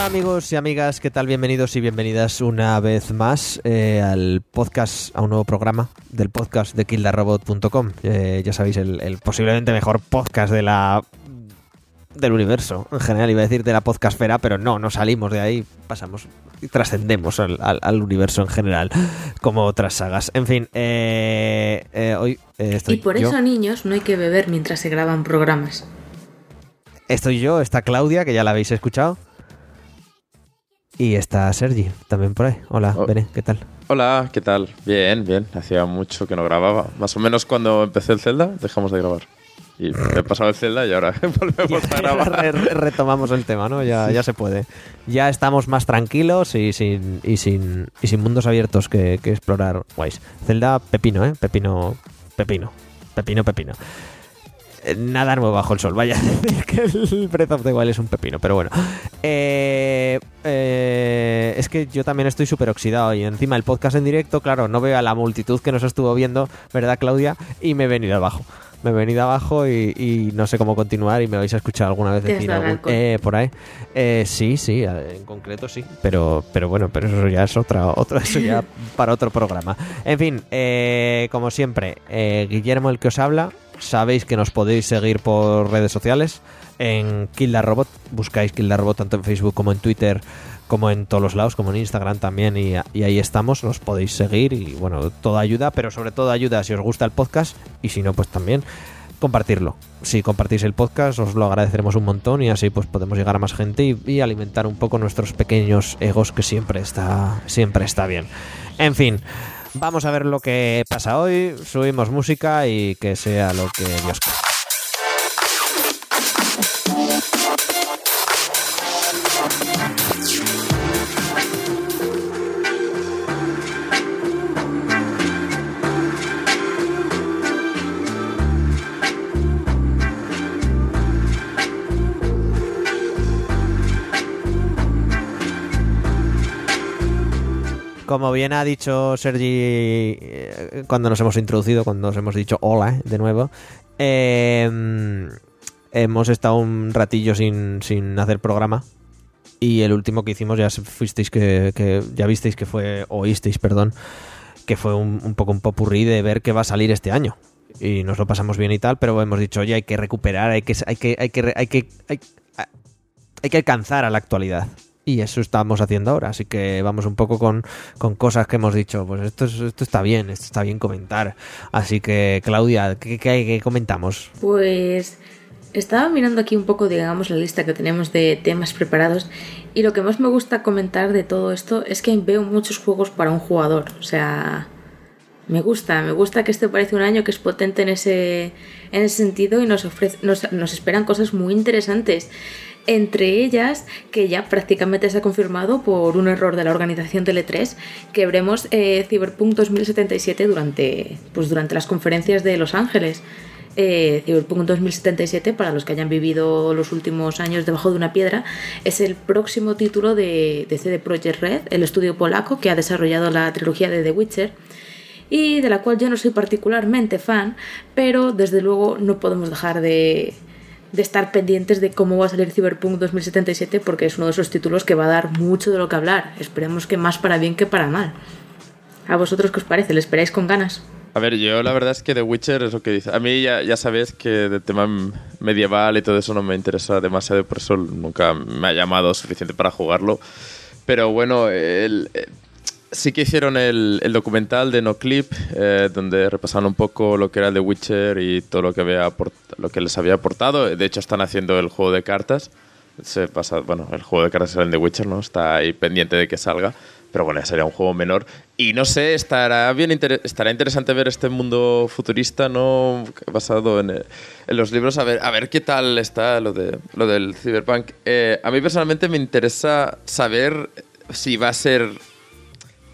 Hola amigos y amigas, ¿qué tal? Bienvenidos y bienvenidas una vez más eh, al podcast, a un nuevo programa del podcast de kildarrobot.com. Eh, ya sabéis, el, el posiblemente mejor podcast de la del universo en general, iba a decir de la podcastfera, pero no, no salimos de ahí, pasamos y trascendemos al, al- al universo en general, como otras sagas. En fin, eh, eh, hoy estoy Y por yo, eso, niños, no hay que beber mientras se graban programas. estoy yo, está Claudia, que ya la habéis escuchado, y está Sergi, también por ahí. Hola, Oh. Bene, ¿qué tal? Hola, ¿qué tal? Bien, bien. Hacía mucho que no grababa. Más o menos cuando empecé el Zelda, dejamos de grabar. Y he pasado el Zelda y ahora volvemos a grabar. re- re- retomamos el tema, ¿no? Ya, ya se puede. Ya estamos más tranquilos y sin, y sin, y sin mundos abiertos que, que explorar. Guays. Zelda, pepino, ¿eh? Pepino, pepino, pepino, pepino. Nada nuevo bajo el sol, vaya a decir que el Breath of the Wild es un pepino, pero bueno. Eh, eh, es que yo también estoy súper oxidado y encima el podcast en directo, claro, no veo a la multitud que nos estuvo viendo, ¿verdad, Claudia? Y me he venido abajo. Me he venido abajo y, y no sé cómo continuar y me vais a escuchar alguna vez decir algún- eh, por ahí. Eh, sí, sí, en concreto sí, pero, pero bueno, pero eso ya es otra, otro, eso ya para otro programa. En fin, eh, como siempre, eh, Guillermo el que os habla, sabéis que nos podéis seguir por redes sociales en Kill Robot, buscáis Kill Robot tanto en Facebook como en Twitter como en todos los lados, como en Instagram también, y, y ahí estamos, nos podéis seguir y bueno, toda ayuda, pero sobre todo ayuda si os gusta el podcast y si no, pues también compartirlo. Si compartís el podcast, os lo agradeceremos un montón y así pues podemos llegar a más gente y, y alimentar un poco nuestros pequeños egos, que siempre está, siempre está bien. En fin, vamos a ver lo que pasa hoy, subimos música y que sea lo que Dios quiera. Como bien ha dicho Sergi eh, cuando nos hemos introducido, cuando nos hemos dicho hola eh, de nuevo, eh, hemos estado un ratillo sin, sin hacer programa y el último que hicimos ya fuisteis que, ya visteis que fue oísteis, perdón, que fue un, poco un popurrí de ver qué va a salir este año y nos lo pasamos bien y tal, pero hemos dicho oye hay que recuperar, hay que hay que hay que hay que hay que alcanzar a la actualidad. Y eso estamos haciendo ahora, así que vamos un poco con, con cosas que hemos dicho. Pues esto, es- esto está bien, esto está bien comentar. Así que, Claudia, ¿qué, qué- qué comentamos? Pues estaba mirando aquí un poco, digamos, la lista que tenemos de temas preparados y lo que más me gusta comentar de todo esto es que veo muchos juegos para un jugador. O sea, me gusta, me gusta que este parece un año que es potente en ese, en ese sentido y nos, ofrece, nos, nos esperan cosas muy interesantes. Entre ellas, que ya prácticamente se ha confirmado por un error de la organización Tele3, que veremos eh, Cyberpunk 2077 durante, pues durante las conferencias de Los Ángeles. Eh, Cyberpunk 2077, para los que hayan vivido los últimos años debajo de una piedra, es el próximo título de, de CD Projekt Red, el estudio polaco que ha desarrollado la trilogía de The Witcher y de la cual yo no soy particularmente fan, pero desde luego no podemos dejar de, de estar pendientes de cómo va a salir Cyberpunk 2077 porque es uno de esos títulos que va a dar mucho de lo que hablar. Esperemos que más para bien que para mal. ¿A vosotros qué os parece? ¿Le esperáis con ganas? A ver, yo la verdad es que The Witcher es lo que dice. A mí ya, ya sabéis que de tema medieval y todo eso no me interesa demasiado, por eso nunca me ha llamado suficiente para jugarlo. Pero bueno, el- eh, sí que hicieron el, el documental de No Clip, eh, donde repasaron un poco lo que era The Witcher y todo lo que, había lo que les había aportado. De hecho, están haciendo el juego de cartas. Se pasa, bueno, el juego de cartas sale en The Witcher, ¿no? Está ahí pendiente de que salga. Pero bueno, ya sería un juego menor. Y no sé, estará bien inter- estará interesante ver este mundo futurista, ¿no? Basado en, en los libros. A ver, a ver qué tal está lo, de, lo del Cyberpunk. Eh, a mí personalmente me interesa saber si va a ser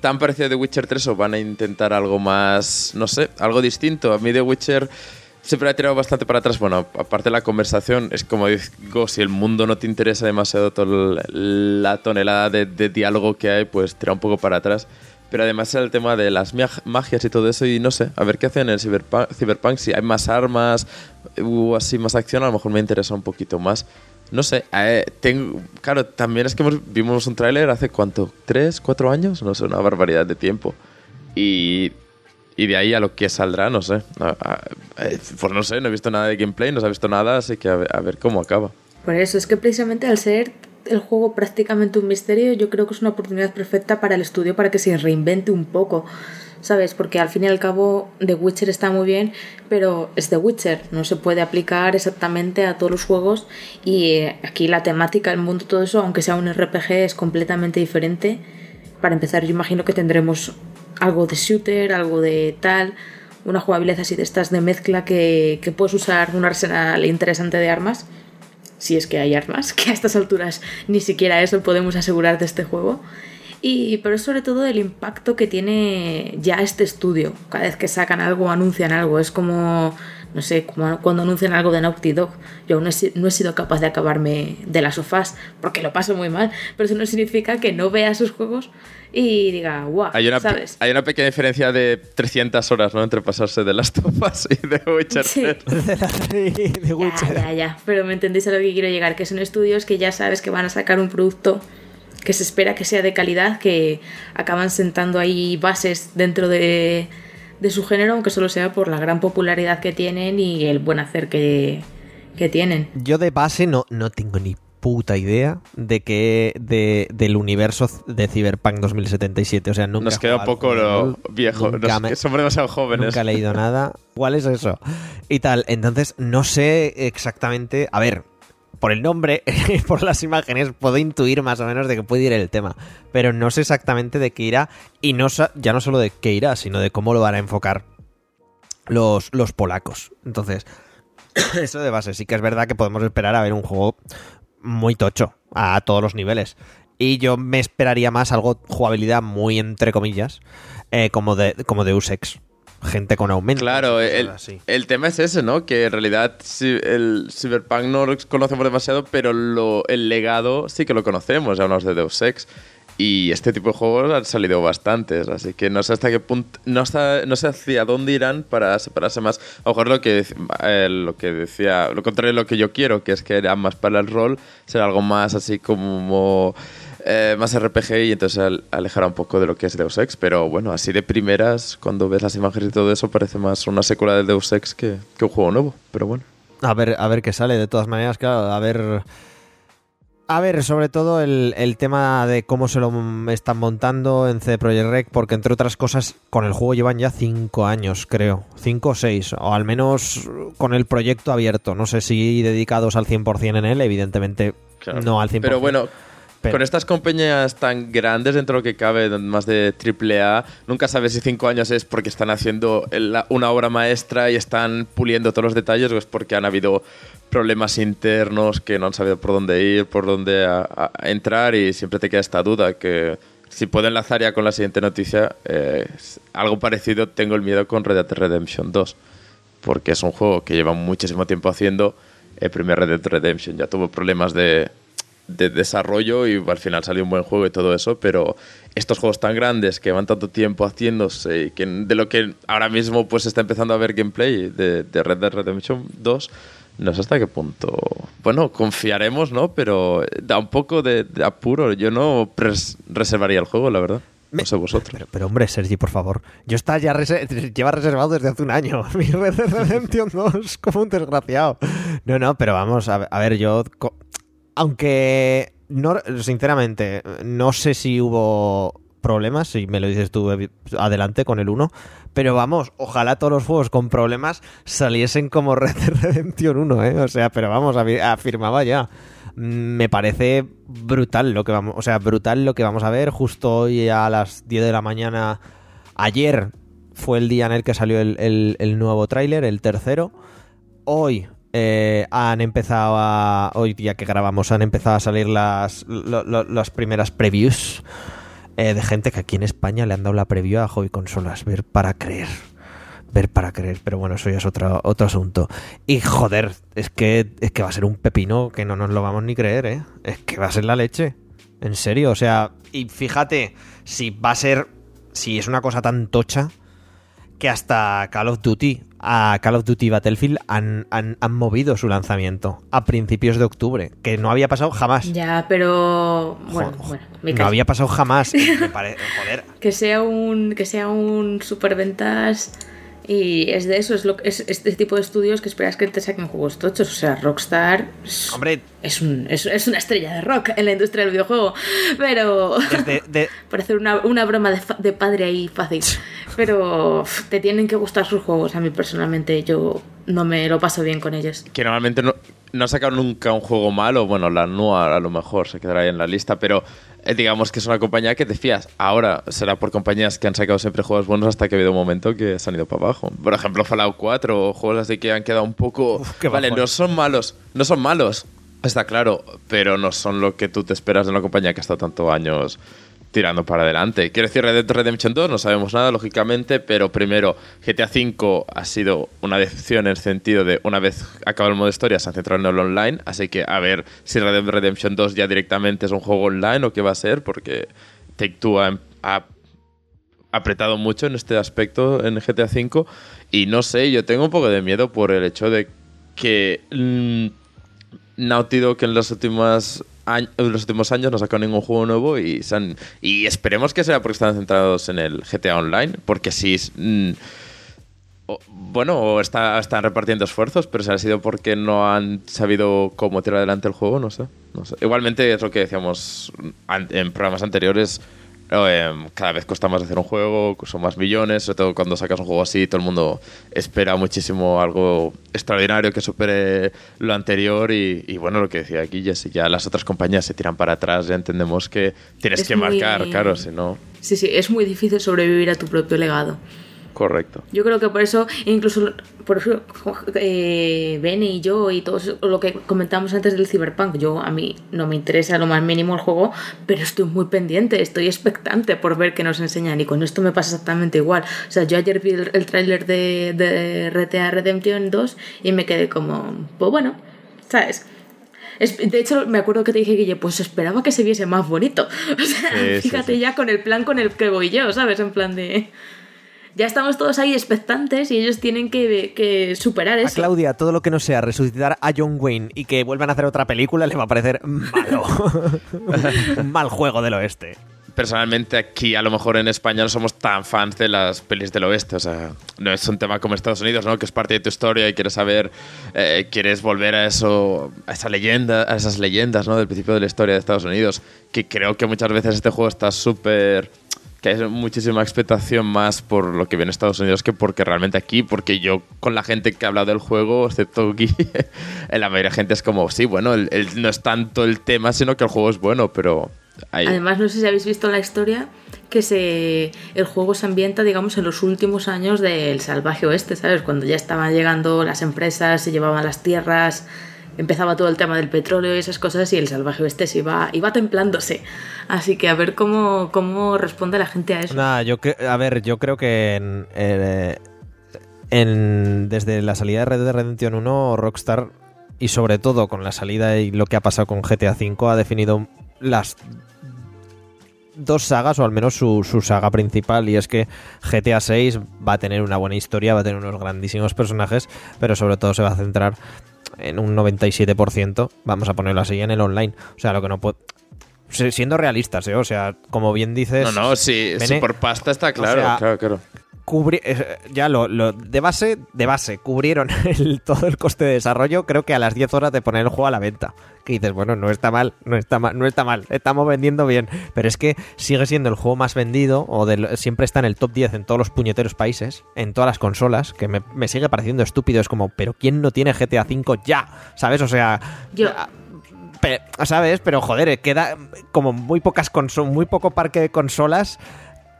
tan parecido a The Witcher 3 o van a intentar algo más, no sé, algo distinto. A mí The Witcher siempre ha tirado bastante para atrás. Bueno, aparte de la conversación, es como digo, si el mundo no te interesa demasiado toda la tonelada de, de diálogo que hay, pues tira un poco para atrás. Pero además el tema de las magias y todo eso y no sé, a ver qué hacen en el Cyberpunk, Cyberpunk, si hay más armas o así más acción, a lo mejor me interesa un poquito más. No sé, eh, tengo, claro, también es que vimos un tráiler hace cuánto, tres, cuatro años, no sé, una barbaridad de tiempo. Y, y de ahí a lo que saldrá, no sé. Eh, pues no sé, no he visto nada de gameplay, no se ha visto nada, así que a ver, cómo acaba. Por eso, es que precisamente al ser el juego prácticamente un misterio, yo creo que es una oportunidad perfecta para el estudio para que se reinvente un poco. ¿Sabes? Porque al fin y al cabo The Witcher está muy bien, pero es The Witcher, no se puede aplicar exactamente a todos los juegos y eh, aquí la temática, el mundo, todo eso, aunque sea un RPG, es completamente diferente. Para empezar, yo imagino que tendremos algo de shooter, algo de tal, una jugabilidad así de estas de mezcla que, que puedes usar un arsenal interesante de armas, si es que hay armas, que a estas alturas ni siquiera eso podemos asegurar de este juego. Y, pero es sobre todo el impacto que tiene ya este estudio. Cada vez que sacan algo, anuncian algo. Es como, no sé, como cuando anuncian algo de Naughty Dog. Yo aún no he sido capaz de acabarme de las sofás porque lo paso muy mal. Pero eso no significa que no vea sus juegos y diga, guau, hay una, ¿sabes? Hay una pequeña diferencia de 300 horas, ¿no? Entre pasarse de las Us y de Witcher sí. de Witcher. Ya, ya, ya. Pero me entendéis a lo que quiero llegar, que son estudios que ya sabes que van a sacar un producto que se espera que sea de calidad, que acaban sentando ahí bases dentro de, su género, aunque solo sea por la gran popularidad que tienen y el buen hacer que, tienen. Yo de base no, no tengo ni puta idea de que de, del universo de Cyberpunk 2077. O sea, nunca Nos queda un poco lo viejo. somos demasiado jóvenes. Nunca he leído nada. ¿Cuál es eso? Y tal. Entonces, no sé exactamente. A ver, por el nombre y por las imágenes puedo intuir más o menos de qué puede ir el tema, pero no sé exactamente de qué irá y no ya no solo de qué irá, sino de cómo lo van a enfocar los, los polacos. Entonces, eso de base, sí que es verdad que podemos esperar a ver un juego muy tocho a todos los niveles. Y yo me esperaría más algo jugabilidad muy entre comillas, eh, como de como Deus Ex gente con aumento. Claro, el, tema es ese, ¿no? Que en realidad el Cyberpunk no lo conocemos demasiado, pero el legado sí que lo conocemos, ya hablamos de Deus Ex. Y este tipo de juegos han salido bastantes, así que no sé hasta qué punto, no, no sé hacia dónde irán para separarse más. A lo mejor lo que, eh, lo que decía, lo contrario de lo que yo quiero, que es que era más para el rol, será algo más así como eh, más RPG y entonces alejará un poco de lo que es Deus Ex. Pero bueno, así de primeras, cuando ves las imágenes y todo eso, parece más una secuela de Deus Ex que, un juego nuevo. Pero bueno. A ver, a ver qué sale. De todas maneras, claro, a ver. A ver, sobre todo el, tema de cómo se lo están montando en CD Projekt Rec, porque entre otras cosas, con el juego llevan ya 5 años, creo. 5 o 6, o al menos con el proyecto abierto. No sé si dedicados al 100% en él, evidentemente no al 100%. Pero bueno, con estas compañías tan grandes dentro de lo que cabe, más de AAA, nunca sabes si cinco años es porque están haciendo una obra maestra y están puliendo todos los detalles o es porque han habido problemas internos que no han sabido por dónde ir, por dónde entrar y siempre te queda esta duda que si puedo enlazar ya con la siguiente noticia, eh, algo parecido tengo el miedo con Red Dead Redemption 2 porque es un juego que lleva muchísimo tiempo haciendo. El primer Red Dead Redemption ya tuvo problemas de de desarrollo y al final salió un buen juego y todo eso, pero estos juegos tan grandes que van tanto tiempo haciéndose y que de lo que ahora mismo pues está empezando a ver gameplay de, Red Dead Redemption 2, no sé hasta qué punto. Bueno, confiaremos, ¿no? Pero da un poco de, apuro. Yo no reservaría el juego, la verdad. No sé vosotros. Pero, hombre, Sergi, por favor. Yo está ya lleva reservado desde hace un año. Mi Red Dead Redemption 2 como un desgraciado. No, no, pero vamos, a ver, yo aunque, no, sinceramente, no sé si hubo problemas, si me lo dices tú adelante con el 1, pero vamos, ojalá todos los juegos con problemas saliesen como Red Dead Redemption 1, ¿eh? O sea, pero vamos, afirmaba ya. Me parece brutal lo que vamos, o sea, brutal lo que vamos a ver justo hoy a las 10 de la mañana. Ayer fue el día en el que salió el, el nuevo tráiler, el tercero. Hoy eh, han empezado a. Hoy día que grabamos, han empezado a salir las, las primeras previews eh, de gente que aquí en España le han dado la preview a Hobby Consolas. Ver para creer. Ver para creer, pero bueno, eso ya es otro, otro asunto. Y joder, es que, es que va a ser un pepino que no nos lo vamos ni creer, ¿eh? Es que va a ser la leche. En serio, o sea, y fíjate, si va a ser. Si es una cosa tan tocha que hasta Call of Duty, a Call of Duty Battlefield han, han, han movido su lanzamiento a principios de octubre, que no había pasado jamás. Ya, pero bueno, bueno, me no había pasado jamás. y me pare- Joder, que sea un que sea un superventas y es de eso es lo es este tipo de estudios que esperas que te saquen juegos tochos. O sea Rockstar es, hombre, es, un- es, es una estrella de rock en la industria del videojuego pero desde, de- para hacer una, una broma de, fa- de padre ahí fácil. Pero te tienen que gustar sus juegos. A mí personalmente yo no me lo paso bien con ellos. Que normalmente no, no ha sacado nunca un juego malo. Bueno, la NUA a lo mejor se quedará ahí en la lista, pero digamos que es una compañía que te fías. Ahora será por compañías que han sacado siempre juegos buenos hasta que ha habido un momento que se han ido para abajo. Por ejemplo, Fallout 4 o juegos así que han quedado un poco... Uf, vale, bajón. no son malos, no son malos, está claro, pero no son lo que tú te esperas de una compañía que ha estado tantos años tirando para adelante. Quiero decir, Red Dead Redemption 2 no sabemos nada, lógicamente, pero primero, GTA V ha sido una decepción en el sentido de una vez acabado el modo historia se han centrado en el online, así que a ver si Red Dead Redemption 2 ya directamente es un juego online o qué va a ser, porque Take-Two ha, ha apretado mucho en este aspecto en GTA V y no sé, yo tengo un poco de miedo por el hecho de que mm, Naughty Dog en los últimos en los últimos años no sacado ningún juego nuevo y, se han- y esperemos que sea porque están centrados en el GTA Online, porque si mm, bueno, o está, están repartiendo esfuerzos, pero si ha sido porque no han sabido cómo tirar adelante el juego, no sé. no sé. Igualmente es lo que decíamos en programas anteriores. Eh, cada vez cuesta más hacer un juego, son más millones, sobre todo cuando sacas un juego así, todo el mundo espera muchísimo algo extraordinario que supere lo anterior y, y bueno, lo que decía aquí, si ya las otras compañías se tiran para atrás, ya entendemos que tienes Es que muy- marcar, claro, si no, sí sí es muy difícil sobrevivir a tu propio legado correcto. Yo creo que por eso, incluso por eso, eh, y yo y todo eso, lo que comentamos antes del Cyberpunk, yo a mí no me interesa lo más mínimo el juego, pero estoy muy pendiente, estoy expectante por ver qué nos enseñan y con esto me pasa exactamente igual. O sea, yo ayer vi el, el tráiler de, de RTA Redemption 2 y me quedé como, pues bueno, ¿sabes? Es- de hecho, me acuerdo que te dije, Guille, pues esperaba que se viese más bonito. O sea, Sí, sí, fíjate sí. ya con el plan con el que voy yo, ¿sabes? En plan de ya estamos todos ahí expectantes y ellos tienen que, que superar a eso. Claudia todo lo que no sea resucitar a John Wayne y que vuelvan a hacer otra película le va a parecer malo. Un mal juego del oeste. personalmente aquí a lo mejor en España no somos tan fans de las pelis del oeste, o sea, no es un tema como Estados Unidos, ¿no? Que es parte de tu historia y quieres saber, eh, quieres volver a eso, a esa leyenda, a esas leyendas, ¿no? Del principio de la historia de Estados Unidos, que creo que muchas veces este juego está súper que hay muchísima expectación más por lo que viene en Estados Unidos que porque realmente aquí, porque yo con la gente que ha hablado del juego, excepto Guille, la mayoría de gente es como, sí, bueno, el- el- no es tanto el tema, sino que el juego es bueno, pero... Además, no sé si habéis visto la historia que se el juego se ambienta, digamos, en los últimos años del salvaje oeste, ¿sabes? Cuando ya estaban llegando las empresas, se llevaban las tierras, empezaba todo el tema del petróleo y esas cosas y el salvaje oeste se iba, iba templándose. Así que a ver cómo, cómo responde la gente a eso. Nada, yo a ver, yo creo que eh, en- desde la salida de Red Dead Redemption 1, Rockstar, y sobre todo con la salida y lo que ha pasado con GTA V, ha definido las dos sagas, o al menos su, su saga principal, y es que GTA 6 va a tener una buena historia, va a tener unos grandísimos personajes, pero sobre todo se va a centrar en un 97%, vamos a ponerlo así, en el online. O sea, lo que no puede... Siendo realistas, ¿eh? O sea, como bien dices... No, no, sí, sí, Bene- por pasta está claro, sea, claro, claro. Cubri- eh, ya lo, lo- de base de base cubrieron el- todo el coste de desarrollo creo que a las 10 horas de poner el juego a la venta que dices bueno no está mal no está mal no está mal estamos vendiendo bien pero es que sigue siendo el juego más vendido o siempre está en el top 10 en todos los puñeteros países en todas las consolas que me, me sigue pareciendo estúpido es como pero quién no tiene GTA 5 ya sabes o sea Yo. ya, pe- ¿Sabes? Pero joder, eh, queda como muy pocas muy poco parque de consolas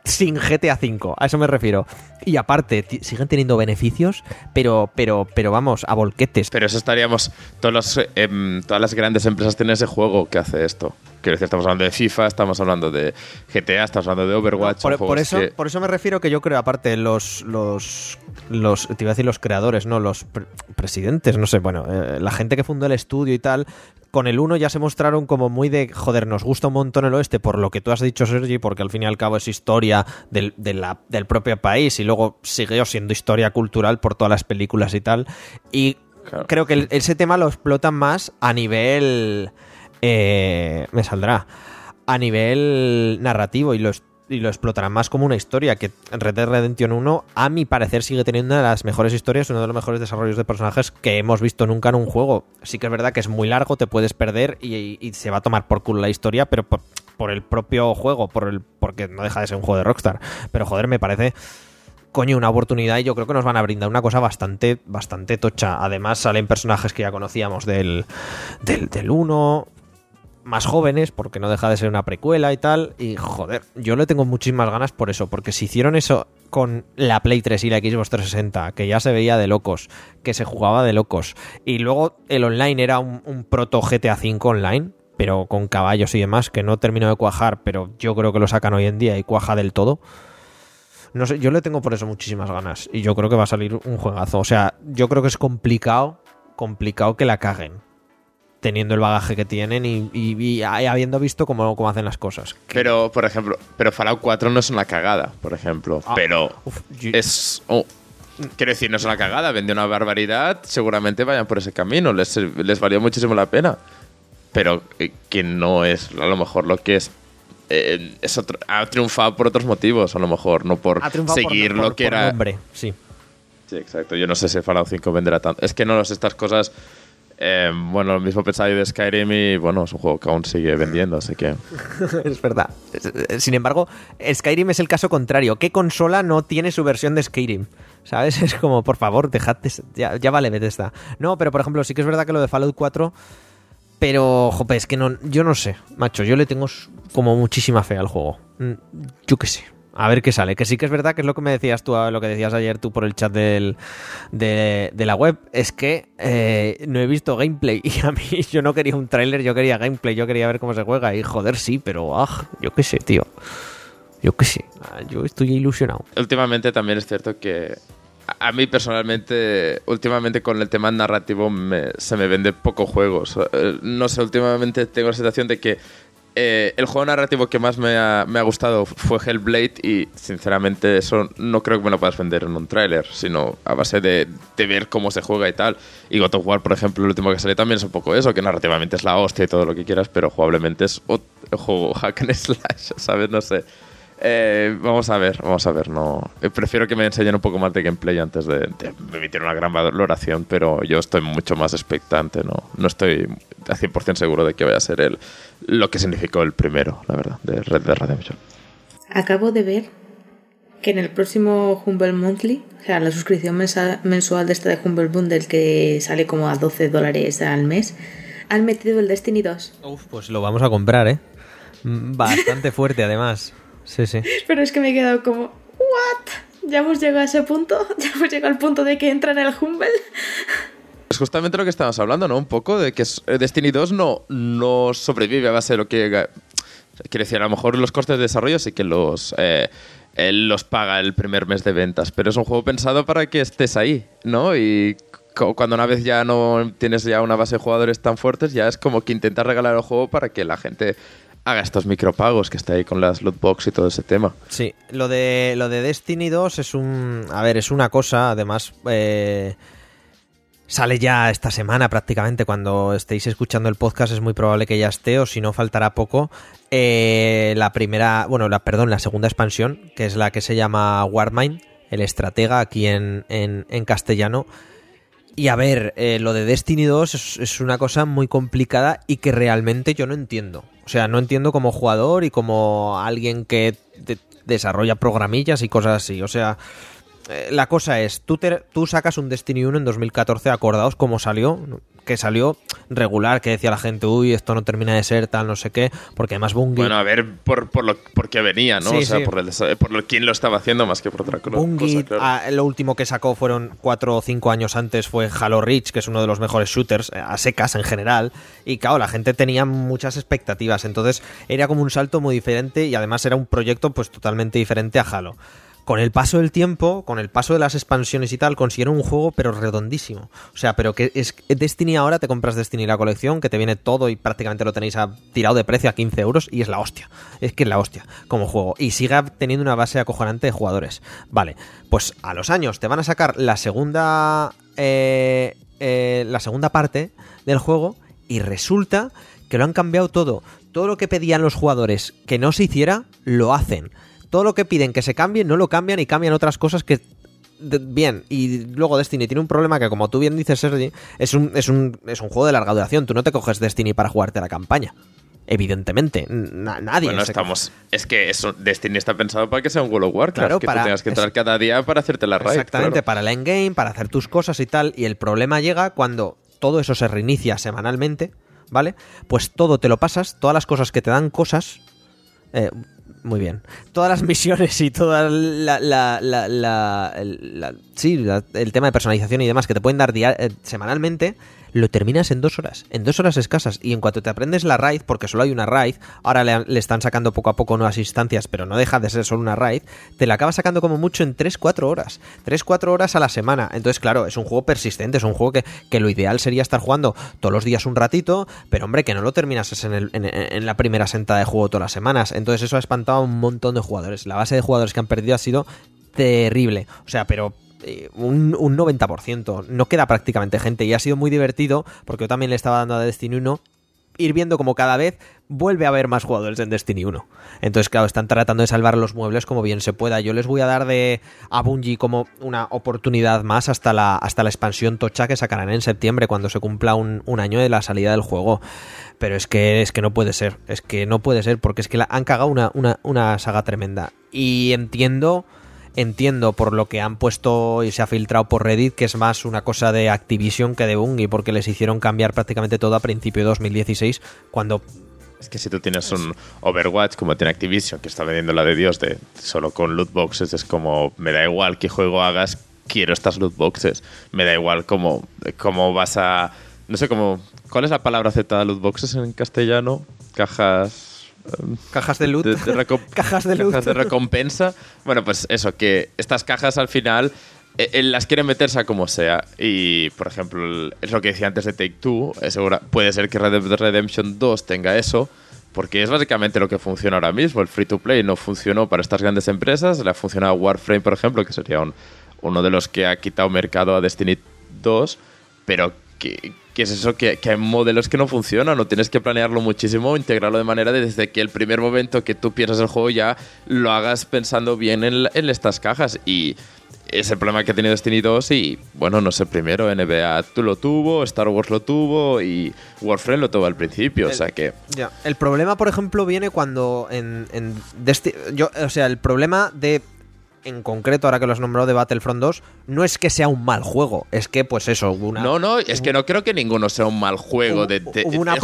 sin GTA V, a eso me refiero. Y aparte, siguen teniendo beneficios, pero, pero, pero vamos, a volquetes. Pero eso estaríamos. Todos los, em, todas las grandes empresas tienen ese juego que hace esto. Quiero decir, estamos hablando de FIFA, estamos hablando de GTA, estamos hablando de Overwatch. por, eso, por eso me refiero que yo creo, aparte, los, los, los te iba a decir los creadores, no, los presidentes, no sé, bueno, eh, la gente que fundó el estudio y tal, con el 1 ya se mostraron como muy de, joder, nos gusta un montón el oeste por lo que tú has dicho, Sergi, porque al fin y al cabo es historia del, del propio país y luego siguió siendo historia cultural por todas las películas y tal. Y creo que ese tema lo explotan más a nivel... Eh, me saldrá. A nivel narrativo y lo, y lo explotarán más como una historia que Red Dead Redemption 1 a mi parecer sigue teniendo una de las mejores historias, uno de los mejores desarrollos de personajes que hemos visto nunca en un juego. Sí que es verdad que es muy largo, te puedes perder y, se va a tomar por culo la historia, pero por, el propio juego, por el porque no deja de ser un juego de Rockstar. Pero joder, me parece coño, una oportunidad y yo creo que nos van a brindar una cosa bastante, bastante tocha. Además salen personajes que ya conocíamos del, del, del 1, más jóvenes, porque no deja de ser una precuela y tal. Y joder, yo le tengo muchísimas ganas por eso, porque si hicieron eso con la Play 3 y la Xbox 360, que ya se veía de locos, que se jugaba de locos, y luego el online era un, proto GTA V online, pero con caballos y demás, que no terminó de cuajar, pero yo creo que lo sacan hoy en día y cuaja del todo. No sé, yo le tengo por eso muchísimas ganas. Y yo creo que va a salir un juegazo. O sea, yo creo que es complicado, complicado que la caguen. Teniendo el bagaje que tienen y, habiendo visto cómo, cómo, hacen las cosas. Pero, por ejemplo, pero Fallout 4 no es una cagada, por ejemplo. Ah, pero es. Oh, quiero decir, no es una cagada, vende una barbaridad, seguramente vayan por ese camino, les, les valió muchísimo la pena. Pero eh, que no es a lo mejor lo que es eh, es ha triunfado por otros motivos, a lo mejor, no por seguir lo que era. Nombre, sí. Sí, exacto. Yo no sé si Fallout 5 venderá tanto. Es que no sé, estas cosas. Eh, bueno, lo mismo pensáis de Skyrim y bueno, es un juego que aún sigue vendiendo, así que. es verdad. Sin embargo, Skyrim es el caso contrario. ¿Qué consola no tiene su versión de Skyrim? ¿Sabes? Es como, por favor, dejad. Ya, ya vale, Bethesda. No, pero por ejemplo, sí que es verdad que lo de Fallout 4 pero, jope, es que no, yo no sé, macho, yo le tengo como muchísima fe al juego. Mm, yo qué sé. A ver qué sale. Que sí que es verdad que es lo que me decías tú, lo que decías ayer tú por el chat de, la web. Es que eh, no he visto gameplay. Y a mí yo no quería un tráiler, yo quería gameplay, yo quería ver cómo se juega. Y joder, sí, pero ah, yo qué sé, tío. Yo qué sé. Ah, yo estoy ilusionado. Últimamente también es cierto que a mí personalmente, últimamente con el tema narrativo se me vende pocos juegos. Eh, no sé, últimamente tengo la sensación de que eh, el juego narrativo que más me ha, gustado fue Hellblade y sinceramente eso no creo que me lo puedas vender en un tráiler, sino a base de, ver cómo se juega y tal. Y God of War, por ejemplo, el último que sale también es un poco eso, que narrativamente es la hostia y todo lo que quieras, pero jugablemente es un juego hack and slash, ¿sabes? No sé. Eh, vamos a ver, vamos a ver. No, eh, prefiero que me enseñen un poco más de gameplay antes de, emitir una gran valoración, pero yo estoy mucho más expectante. No, no estoy a 100% seguro de que vaya a ser el, lo que significó el primero, la verdad, de Red Dead Redemption. Acabo de ver que en el próximo Humble Monthly, o sea, la suscripción mensual de esta de Humble Bundle que sale como a 12 dólares al mes, han metido el Destiny 2. Uf, pues lo vamos a comprar, ¿eh? Bastante fuerte, además. Sí, sí. Pero es que me he quedado como, ¿what? ¿Ya hemos llegado a ese punto? ¿Ya hemos llegado al punto de que entra en el Humble? Es justamente lo que estábamos hablando, ¿no? Un poco de que eh, Destiny 2 no, no sobrevive a base de lo que... Quiere decir, a lo mejor los costes de desarrollo sí que los... Eh, él los paga el primer mes de ventas, pero es un juego pensado para que estés ahí, ¿no? Y cuando una vez ya no tienes ya una base de jugadores tan fuertes, ya es como que intentas regalar el juego para que la gente haga estos micropagos que está ahí con las lootbox y todo ese tema. Sí, lo de, lo de Destiny 2 es un... A ver, es una cosa, además... Eh, sale ya esta semana prácticamente. Cuando estéis escuchando el podcast es muy probable que ya esté, o si no, faltará poco. Eh, la primera, bueno, la, perdón, la segunda expansión, que es la que se llama Warmind, el estratega aquí en, en, castellano. Y a ver, eh, lo de Destiny 2 es, es, una cosa muy complicada y que realmente yo no entiendo. O sea, no entiendo como jugador y como alguien que desarrolla programillas y cosas así. O sea, eh, la cosa es, tú, tú sacas un Destiny 1 en 2014, acordaos cómo salió, que salió regular, que decía la gente, uy, esto no termina de ser tal, no sé qué, porque además Bungie... Bueno, a ver por, por lo por qué venía, ¿no? Sí, o sea, sí. por, el, por lo, quién lo estaba haciendo más que por otra cosa. Bungie, claro. ah, lo último que sacó fueron cuatro o cinco años antes fue Halo Reach, que es uno de los mejores shooters eh, a secas en general. Y claro, la gente tenía muchas expectativas. Entonces era como un salto muy diferente y además era un proyecto pues totalmente diferente a Halo. Con el paso del tiempo, con el paso de las expansiones y tal, consiguieron un juego pero redondísimo. O sea, pero que es Destiny ahora te compras Destiny la colección, que te viene todo y prácticamente lo tenéis a, tirado de precio a 15 euros y es la hostia. Es que es la hostia como juego. Y siga teniendo una base acojonante de jugadores. Vale, pues a los años te van a sacar la segunda. eh, eh, la segunda parte del juego y resulta que lo han cambiado todo. Todo lo que pedían los jugadores que no se hiciera, lo hacen. Todo lo que piden que se cambie, no lo cambian y cambian otras cosas que bien, y luego Destiny tiene un problema que, como tú bien dices, Sergi, es un, es un, es un juego de larga duración. Tú no te coges Destiny para jugarte la campaña. Evidentemente, Na- nadie. Bueno, estamos. Es que eso, Destiny está pensado para que sea un World of Warcraft. Claro, que para- tú tengas que entrar cada día para hacerte la raid. Exactamente, claro. para el endgame, para hacer tus cosas y tal. Y el problema llega cuando todo eso se reinicia semanalmente, ¿vale? Pues todo te lo pasas, todas las cosas que te dan cosas. eh, muy bien. Todas las misiones y toda la. la- la- la- la- sí, el tema de personalización y demás que te pueden dar eh, semanalmente. Lo terminas en dos horas, en dos horas escasas. Y en cuanto te aprendes la raid, porque solo hay una raid, ahora le, están sacando poco a poco nuevas instancias, pero no deja de ser solo una raid, te la acabas sacando como mucho en 3-4 horas. 3-4 horas a la semana. Entonces, claro, es un juego persistente, es un juego que, que lo ideal sería estar jugando todos los días un ratito, pero hombre, que no lo terminas en- en la primera sentada de juego todas las semanas. Entonces, eso ha espantado a un montón de jugadores. La base de jugadores que han perdido ha sido terrible. O sea, pero eh, un, un 90%. No queda prácticamente gente y ha sido muy divertido porque yo también le estaba dando a Destiny 1 ir viendo como cada vez vuelve a haber más jugadores en Destiny 1. Entonces, claro, están tratando de salvar los muebles como bien se pueda. Yo les voy a dar de a Bungie como una oportunidad más hasta la, hasta la expansión tocha que sacarán en septiembre, cuando se cumpla un, un año de la salida del juego. Pero es que, es que no puede ser. Es que no puede ser, porque es que la, han cagado una, una, una saga tremenda. Y entiendo entiendo por lo que han puesto y se ha filtrado por Reddit que es más una cosa de Activision que de Bungie porque les hicieron cambiar prácticamente todo a principio de 2016 cuando Es que si tú tienes un Overwatch como tiene Activision, que está vendiendo la de Dios de solo con loot boxes, es como, me da igual qué juego hagas, quiero estas loot boxes. Me da igual cómo, cómo vas a... No sé cómo... ¿Cuál es la palabra aceptada loot boxes en castellano? Cajas... cajas de loot de, de recom- Cajas de loot. cajas de recompensa. Bueno, pues eso, que estas cajas al final eh, eh, las quieren meterse a como sea. Y, por ejemplo, es lo que decía antes de Take Two. segura- puede ser que Red Dead Redemption 2 tenga eso. Porque es básicamente lo que funciona ahora mismo. El free to play no funcionó para estas grandes empresas. Le ha funcionado Warframe, por ejemplo, que sería un- uno de los que ha quitado mercado a Destiny 2. Pero que, que es eso, que, que hay modelos que no funcionan. No tienes que planearlo muchísimo, integrarlo de manera de desde que el primer momento que tú piensas el juego ya lo hagas pensando bien en, estas cajas. Y es el problema que ha tenido Destiny 2 y, bueno, no sé, primero NBA tú lo tuvo, Star Wars lo tuvo y Warframe lo tuvo al principio. O sea que... Ya. El problema, por ejemplo, viene cuando en, en Desti- yo, o sea, el problema de en concreto, ahora que lo has nombrado de Battlefront 2, no es que sea un mal juego, es que, pues eso, hubo una. No, no, es que no creo que ninguno sea un mal juego. Hubo- de, de- hubo una de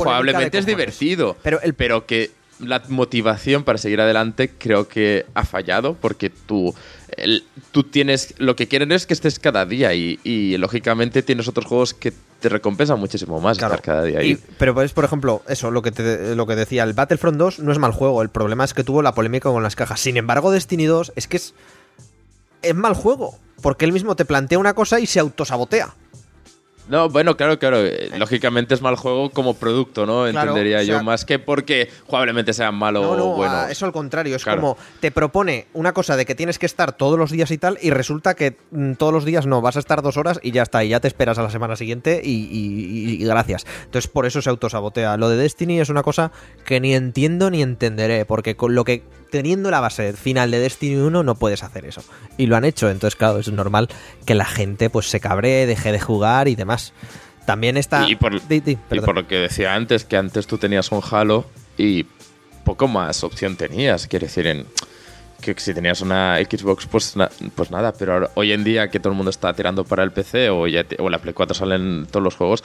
es divertido. Pero el- pero que la motivación para seguir adelante creo que ha fallado porque tú, el- tú tienes. Lo que quieren es que estés cada día y, y, lógicamente tienes otros juegos que te recompensan muchísimo más Claro. estar cada día Y- ahí. pero pues, por ejemplo, eso, lo que, te, lo que decía, el Battlefront 2 no es mal juego, el problema es que tuvo la polémica con las cajas. Sin embargo, Destiny 2 es que es, es mal juego, porque él mismo te plantea una cosa y se autosabotea. No, bueno, claro, claro. eh, Lógicamente es mal juego como producto, ¿no? Claro, Entendería o sea- yo. Más que porque jugablemente sea malo No, no, o bueno. eso al contrario, es Claro. como te propone una cosa de que tienes que estar todos los días y tal, y resulta que mm, todos los días no, vas a estar dos horas y ya está, y ya te esperas a la semana siguiente y, y- y- y gracias. Entonces por eso se autosabotea. Lo de Destiny es una cosa que ni entiendo ni entenderé, porque con lo que teniendo la base final de Destiny 1 no puedes hacer eso. Y lo han hecho, entonces claro, es normal que la gente pues se cabree, deje de jugar y demás. También está... Y por, Di, di, y perdón. por lo que decía antes, que antes tú tenías un Halo y poco más opción tenías. Quiere decir, en, que si tenías una Xbox, pues, na- pues nada. Pero ahora- hoy en día que todo el mundo está tirando para el PC o, ya te- o la Play 4 salen todos los juegos,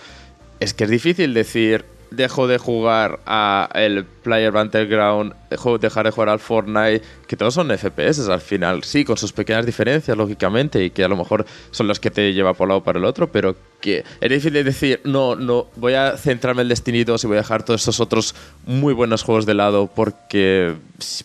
es que es difícil decir, dejo de jugar a el Player Battleground, dejo dejar de jugar al Fortnite, que todos son FPS al final, sí, con sus pequeñas diferencias, lógicamente, y que a lo mejor son los que te lleva por un lado para el otro, pero que es difícil decir, no, no, voy a centrarme en Destiny 2 y voy a dejar todos estos otros muy buenos juegos de lado porque,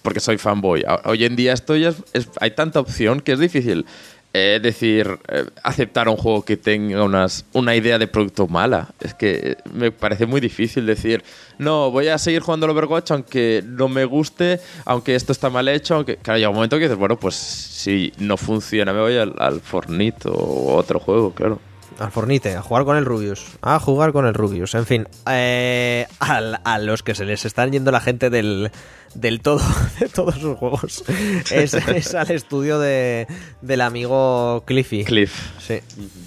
porque soy fanboy. Hoy en día esto ya hay tanta opción que es difícil es decir, eh, aceptar un juego que tenga unas, una idea de producto mala. Es que me parece muy difícil decir, no, voy a seguir jugando al Overwatch aunque no me guste, aunque esto está mal hecho. Aunque, claro, llega un momento que dices, bueno, pues si no funciona, me voy al, al Fortnite o otro juego, claro. Al Fornite, a jugar con el Rubius. A jugar con el Rubius. En fin, eh, a, los que se les están yendo la gente del, del todo, de todos sus juegos. Es, al estudio de, del amigo Cliffy. Cliff. Sí.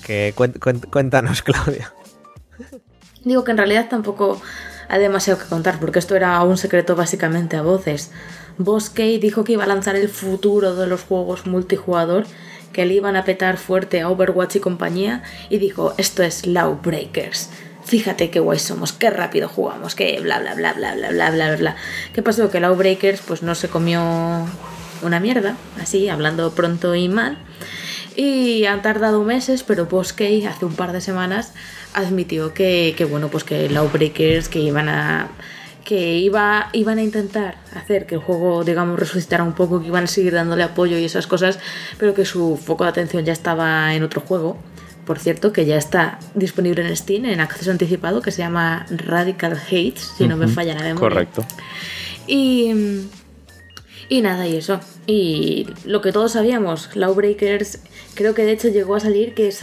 Que cuéntanos, Claudia. Digo que en realidad tampoco hay demasiado que contar, porque esto era un secreto básicamente a voces. Bosque dijo que iba a lanzar el futuro de los juegos multijugador que le iban a petar fuerte a Overwatch y compañía y dijo, esto es Lawbreakers fíjate qué guays somos, qué rápido jugamos, que bla, bla, bla, bla, bla, bla, bla, bla. ¿Qué pasó? Que Lawbreakers pues no se comió una mierda, así, hablando pronto y mal. Y han tardado meses, pero Boskey hace un par de semanas admitió que, que bueno, pues que Lawbreakers que iban a que iba, iban a intentar hacer que el juego, digamos, resucitara un poco, que iban a seguir dándole apoyo y esas cosas, pero que su foco de atención ya estaba en otro juego por cierto, que ya está disponible en Steam en acceso anticipado, que se llama Radical Hates, si no me falla la memoria. Correcto. Y, y nada, y eso. Y lo que todos sabíamos, Lawbreakers, creo que de hecho llegó a salir que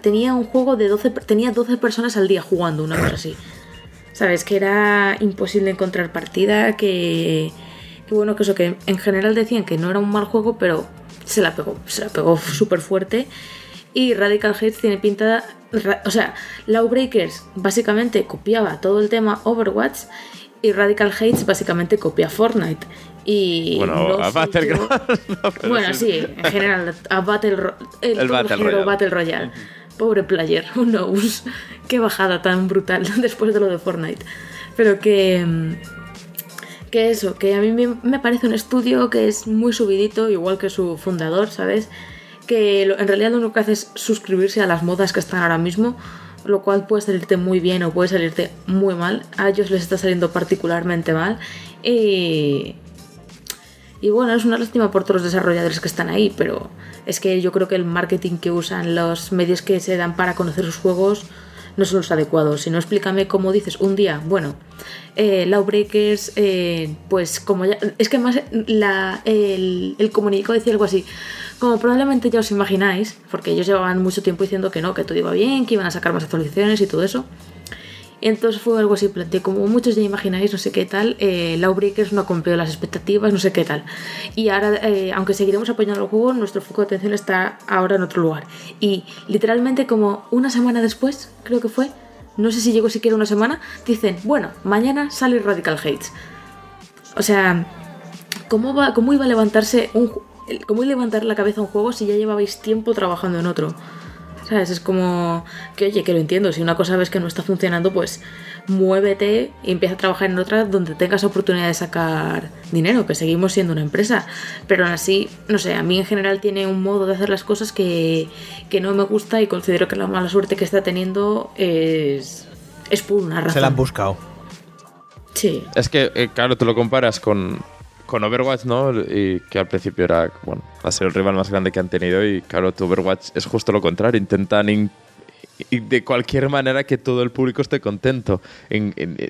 tenía un juego de 12, tenía 12 personas al día jugando, una cosa así. ¿Sabes? Que era imposible encontrar partida, que, que bueno, que eso, que en general decían que no era un mal juego, pero se la pegó, se la pegó súper fuerte. Y Radical Hates tiene pintada, o sea, Lawbreakers básicamente copiaba todo el tema Overwatch y Radical Hates básicamente copia Fortnite. Y bueno, a Battleground. bueno, sí, en general, a Battle, el, el Battle, Royale. Battle Royale. Pobre player, who knows. Qué bajada tan brutal después de lo de Fortnite. Pero que. Mm, que eso, que a mí me parece un estudio que es muy subidito, igual que su fundador, ¿sabes? Que en realidad lo único que hace es suscribirse a las modas que están ahora mismo, lo cual puede salirte muy bien o puede salirte muy mal. A ellos les está saliendo particularmente mal. Y, bueno, es una lástima por todos los desarrolladores que están ahí, pero es que yo creo que el marketing que usan, los medios que se dan para conocer sus juegos, no son los adecuados. Si no, explícame cómo dices un día, bueno, eh, Lawbreakers, eh, pues como ya. Es que además la, el, el comunicado decía algo así. Como probablemente ya os imagináis, porque ellos llevaban mucho tiempo diciendo que no, que todo iba bien, que iban a sacar más actualizaciones y todo eso. Entonces fue algo así, planteé, como muchos ya imagináis, no sé qué tal, eh, Lawbreakers no cumplió las expectativas, no sé qué tal. Y ahora, eh, aunque seguiremos apoyando el juego, nuestro foco de atención está ahora en otro lugar. Y literalmente como una semana después, creo que fue, no sé si llegó siquiera una semana, dicen, bueno, mañana sale Radical Hates. O sea, ¿cómo, va, cómo iba a levantarse un... ¿Cómo a levantar la cabeza un juego si ya llevabais tiempo trabajando en otro? ¿Sabes? Es como que, oye, que lo entiendo, si una cosa ves que no está funcionando, pues muévete y empieza a trabajar en otra donde tengas oportunidad de sacar dinero, que seguimos siendo una empresa. Pero aún así, no sé, a mí en general tiene un modo de hacer las cosas que, que no me gusta y considero que la mala suerte que está teniendo es, es por una razón. Se la han buscado. Sí. Es que, eh, claro, tú lo comparas con, con Overwatch, ¿no? Y que al principio era, bueno, el rival más grande que han tenido y claro, tu Overwatch es justo lo contrario, intentan de cualquier manera que todo el público esté contento,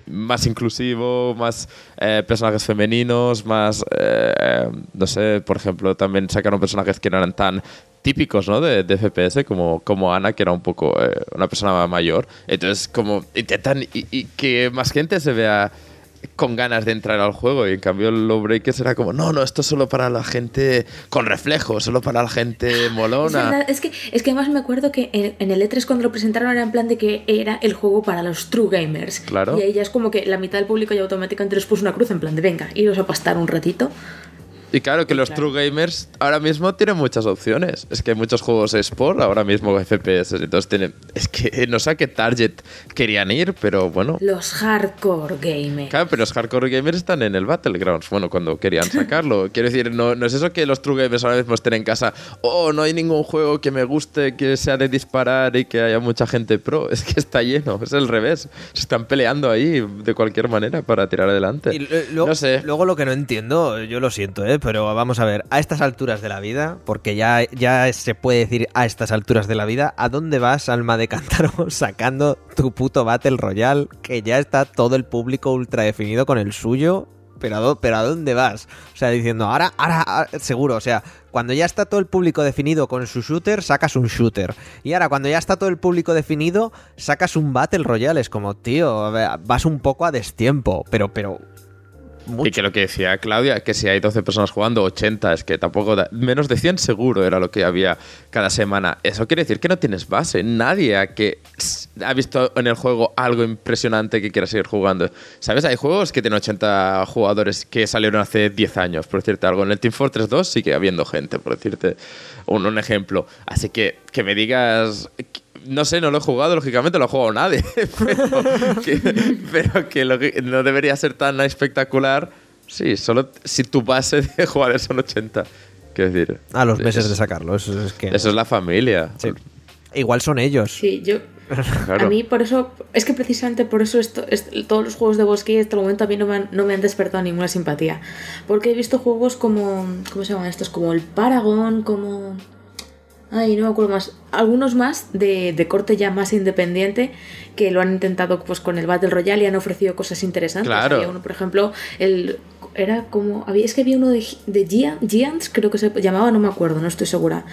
más inclusivo, más eh, personajes femeninos, más, eh, no sé, por ejemplo, también sacaron personajes que no eran tan típicos ¿no? de, FPS, como, como Ana, que era un poco eh, una persona mayor. Entonces, como intentan y que más gente se vea con ganas de entrar al juego y en cambio el Low Breakers era como, no, no, esto es solo para la gente con reflejos, solo para la gente molona. Es, que, es que además me acuerdo que en, el E3 cuando lo presentaron era en plan de que era el juego para los true gamers. Claro. Y ahí ya es como que la mitad del público ya automáticamente les puso una cruz en plan de venga, iros a pastar un ratito. Y claro que los true gamers ahora mismo tienen muchas opciones. Es que hay muchos juegos Sport ahora mismo FPS. Entonces tienen. Es que no sé a qué target querían ir, pero bueno. Los hardcore gamers. Claro, pero los hardcore gamers están en el Battlegrounds. Bueno, cuando querían sacarlo. Quiero decir, no, no es eso que los true gamers ahora mismo estén en casa. Oh, no hay ningún juego que me guste, que sea de disparar y que haya mucha gente pro. Es que está lleno. Es el revés. Se están peleando ahí de cualquier manera para tirar adelante. Y eh, luego, no sé. luego lo que no entiendo, yo lo siento, ¿eh? Pero vamos a ver, a estas alturas de la vida, porque ya, ya se puede decir a estas alturas de la vida, ¿a dónde vas, alma de cántaro, sacando tu puto Battle Royale? Que ya está todo el público ultra definido con el suyo. Pero pero ¿a dónde vas? O sea, diciendo, ahora, ahora, ahora, seguro, o sea, cuando ya está todo el público definido con su shooter, sacas un shooter. Y ahora, cuando ya está todo el público definido, sacas un Battle Royale. Es como, tío, vas un poco a destiempo, pero, pero... Y que lo que decía Claudia, que si hay 12 personas jugando, 80, es que tampoco da, menos de 100 seguro era lo que había cada semana. Eso quiere decir que no tienes base. Nadie a que ha visto en el juego algo impresionante que quiera seguir jugando. ¿Sabes? Hay juegos que tienen 80 jugadores que salieron hace 10 años, por decirte algo. En el Team Fortress 2 sigue habiendo gente, por decirte un, un ejemplo. Así que que me digas... No sé, no lo he jugado, lógicamente no lo ha jugado nadie, pero que, pero que lo que no debería ser tan espectacular. Sí, solo si tu base de jugadores son 80. Quiero decir, A los meses es- de sacarlo, eso es que... Eso es la familia. Sí. Igual son ellos. Sí, yo. Claro. A mí por eso, es que precisamente por eso esto, es- todos los juegos de bosque hasta el momento a mí no me, han, no me han despertado ninguna simpatía. Porque he visto juegos como, ¿cómo se llaman estos? Como el Paragon, como... Ay, no me acuerdo más. Algunos más de, de corte ya más independiente que lo han intentado pues con el Battle Royale y han ofrecido cosas interesantes. Claro. Había uno, por ejemplo, el era como había es que había uno de, de Gia- Giants, creo que se llamaba, no me acuerdo, no estoy segura.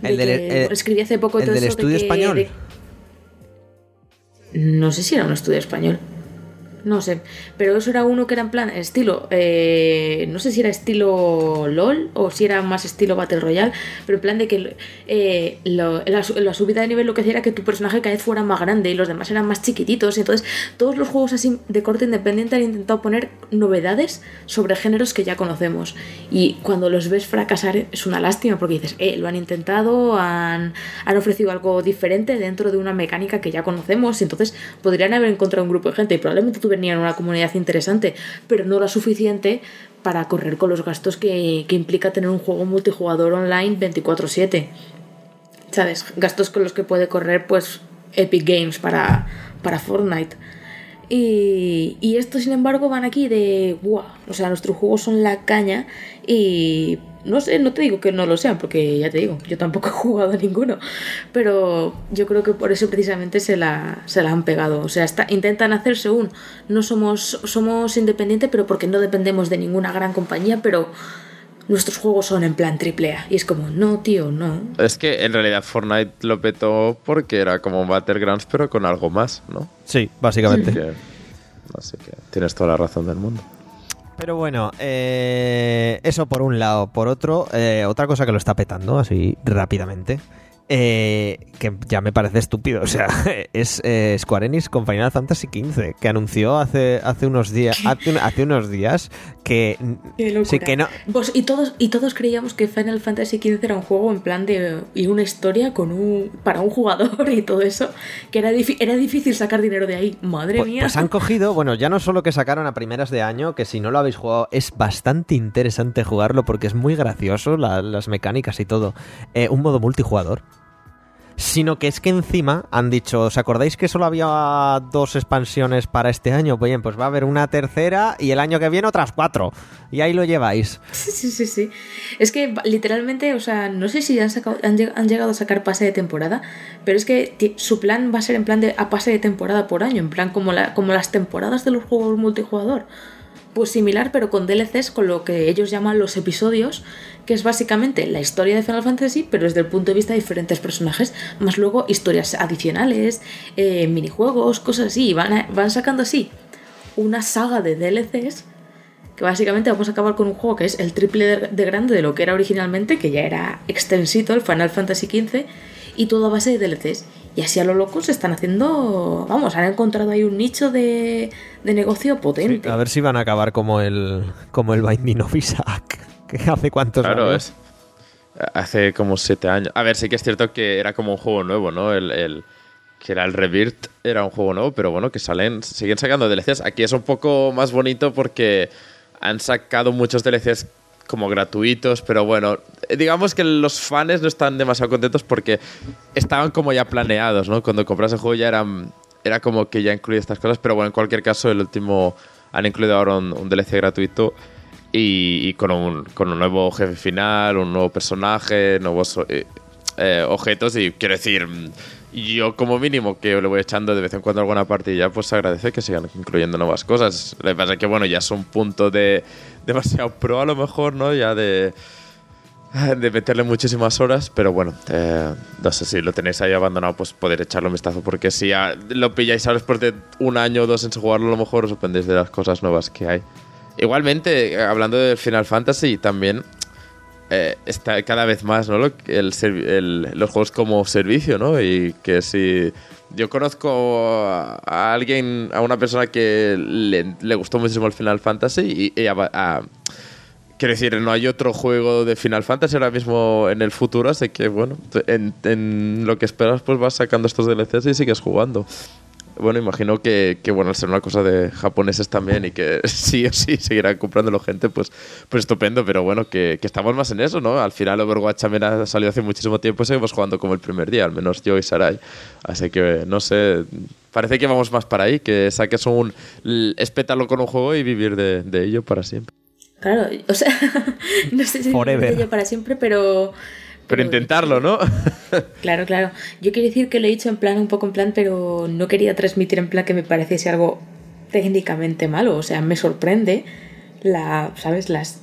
De El del- que el- escribí hace poco el todo del eso de estudio que- español. no sé si era un estudio español. No sé, pero eso era uno que era en plan estilo, eh, no sé si era estilo LOL o si era más estilo Battle Royale, pero en plan de que eh, la, su- la subida de nivel lo que hacía era que tu personaje cada vez fuera más grande y los demás eran más chiquititos. Entonces todos los juegos así de corte independiente han intentado poner novedades sobre géneros que ya conocemos. Y cuando los ves fracasar es una lástima porque dices, eh, lo han intentado, han, han ofrecido algo diferente dentro de una mecánica que ya conocemos. Y entonces podrían haber encontrado un grupo de gente y probablemente tuvieran una comunidad interesante, pero no la suficiente para correr con los gastos que, que implica tener un juego multijugador online 24/7. ¿Sabes? Gastos con los que puede correr pues Epic Games para, para Fortnite. Y, y estos, sin embargo, van aquí de. ¡Buah! O sea, nuestros juegos son la caña. Y. No sé, no te digo que no lo sean, porque ya te digo, yo tampoco he jugado a ninguno. Pero yo creo que por eso precisamente se la, se la han pegado. O sea, está, intentan hacerse un. No somos, somos independientes, pero porque no dependemos de ninguna gran compañía, pero nuestros juegos son en plan triple A. Y es como, no, tío, no. Es que en realidad Fortnite lo petó porque era como un Battlegrounds, pero con algo más, ¿no? Sí, básicamente. Que- así que tienes toda la razón del mundo. Pero bueno, eh, eso por un lado. Por otro, eh, otra cosa que lo está petando, así rápidamente, eh, que ya me parece estúpido. O sea, es eh, Square Enix con Final Fantasy XV, que anunció hace, hace unos hace unos días que, sí, que no, Pues, y todos y todos creíamos que Final Fantasy XV era un juego en plan de y una historia con un para un jugador y todo eso que era era difícil sacar dinero de ahí. Madre Pues, mía. pues han cogido, bueno, ya no solo que sacaron a primeras de año, que si no lo habéis jugado es bastante interesante jugarlo porque es muy gracioso, la- las mecánicas y todo, eh, un modo multijugador. Sino que es que encima han dicho, ¿os acordáis que solo había dos expansiones para este año? Pues bien, pues va a haber una tercera y el año que viene otras cuatro. Y ahí lo lleváis. Sí, sí, sí. Es que literalmente, o sea, no sé si han, sacado, han, lleg- han llegado a sacar pase de temporada, pero es que su plan va a ser en plan de a pase de temporada por año, en plan como, como las temporadas de los juegos multijugador. Pues similar, pero con DLCs, con lo que ellos llaman los episodios, que es básicamente la historia de Final Fantasy, pero desde el punto de vista de diferentes personajes, más luego historias adicionales, eh, minijuegos, cosas así. y Van, van sacando así una saga de DLCs que básicamente vamos a acabar con un juego que es el triple de, de grande de lo que era originalmente, que ya era extensito, el Final Fantasy XV, y todo a base de DLCs. Y así a lo loco se están haciendo, vamos, han encontrado ahí un nicho de, de negocio potente. A ver si van a acabar como el, como el Binding of Isaac. ¿Hace cuántos Claro, años? es. Hace como siete años. A ver, sí que es cierto que era como un juego nuevo, ¿no? El, el- que era el Rebirth, era un juego nuevo, pero bueno, que salen, siguen sacando DLCs. Aquí es un poco más bonito porque han sacado muchos DLCs como gratuitos, pero bueno, eh, digamos que los fans no están demasiado contentos porque estaban como ya planeados, ¿no? Cuando compras el juego ya eran, era como que ya incluía estas cosas, pero bueno, en cualquier caso, el último han incluido ahora un, DLC gratuito y, con, un, con un nuevo jefe final, un nuevo personaje, nuevos eh, eh, objetos y quiero decir, yo como mínimo que le voy echando de vez en cuando alguna partida, pues agradece que sigan incluyendo nuevas cosas. Lo que pasa es que bueno, ya es un punto de demasiado pro a lo mejor, ¿no? Ya de de meterle muchísimas horas, pero bueno, eh, no sé si lo tenéis ahí abandonado, pues poder echarle un vistazo, porque si lo pilláis ahora después de un año o dos en jugarlo, a lo mejor os sorprendéis de las cosas nuevas que hay. Igualmente, eh, hablando de Final Fantasy, también eh, está cada vez más ¿no? El- los juegos como servicio, ¿no? Y que si yo conozco a, alguien, a una persona que le, gustó muchísimo el Final Fantasy y, y a- Quiero decir, no hay otro juego de Final Fantasy ahora mismo en el futuro, así que bueno, en, en lo que esperas, pues vas sacando estos DLCs y sigues jugando. Bueno, imagino que, que bueno, al ser una cosa de japoneses también y que sí o sí seguirán comprándolo gente, pues, pues estupendo, pero bueno, que, que estamos más en eso, ¿no? Al final Overwatch también ha salido hace muchísimo tiempo y seguimos jugando como el primer día, al menos yo y Sarai. Así que, no sé, parece que vamos más para ahí, que saques un... espétalo con un juego y vivir de, de ello para siempre. Claro, o sea, no sé si Forever. yo para siempre, pero... Pero intentarlo, ¿no? Claro, claro. Yo quiero decir que lo he dicho en plan, un poco en plan, pero no quería transmitir en plan que me pareciese algo técnicamente malo. O sea, me sorprende la, ¿sabes? Las...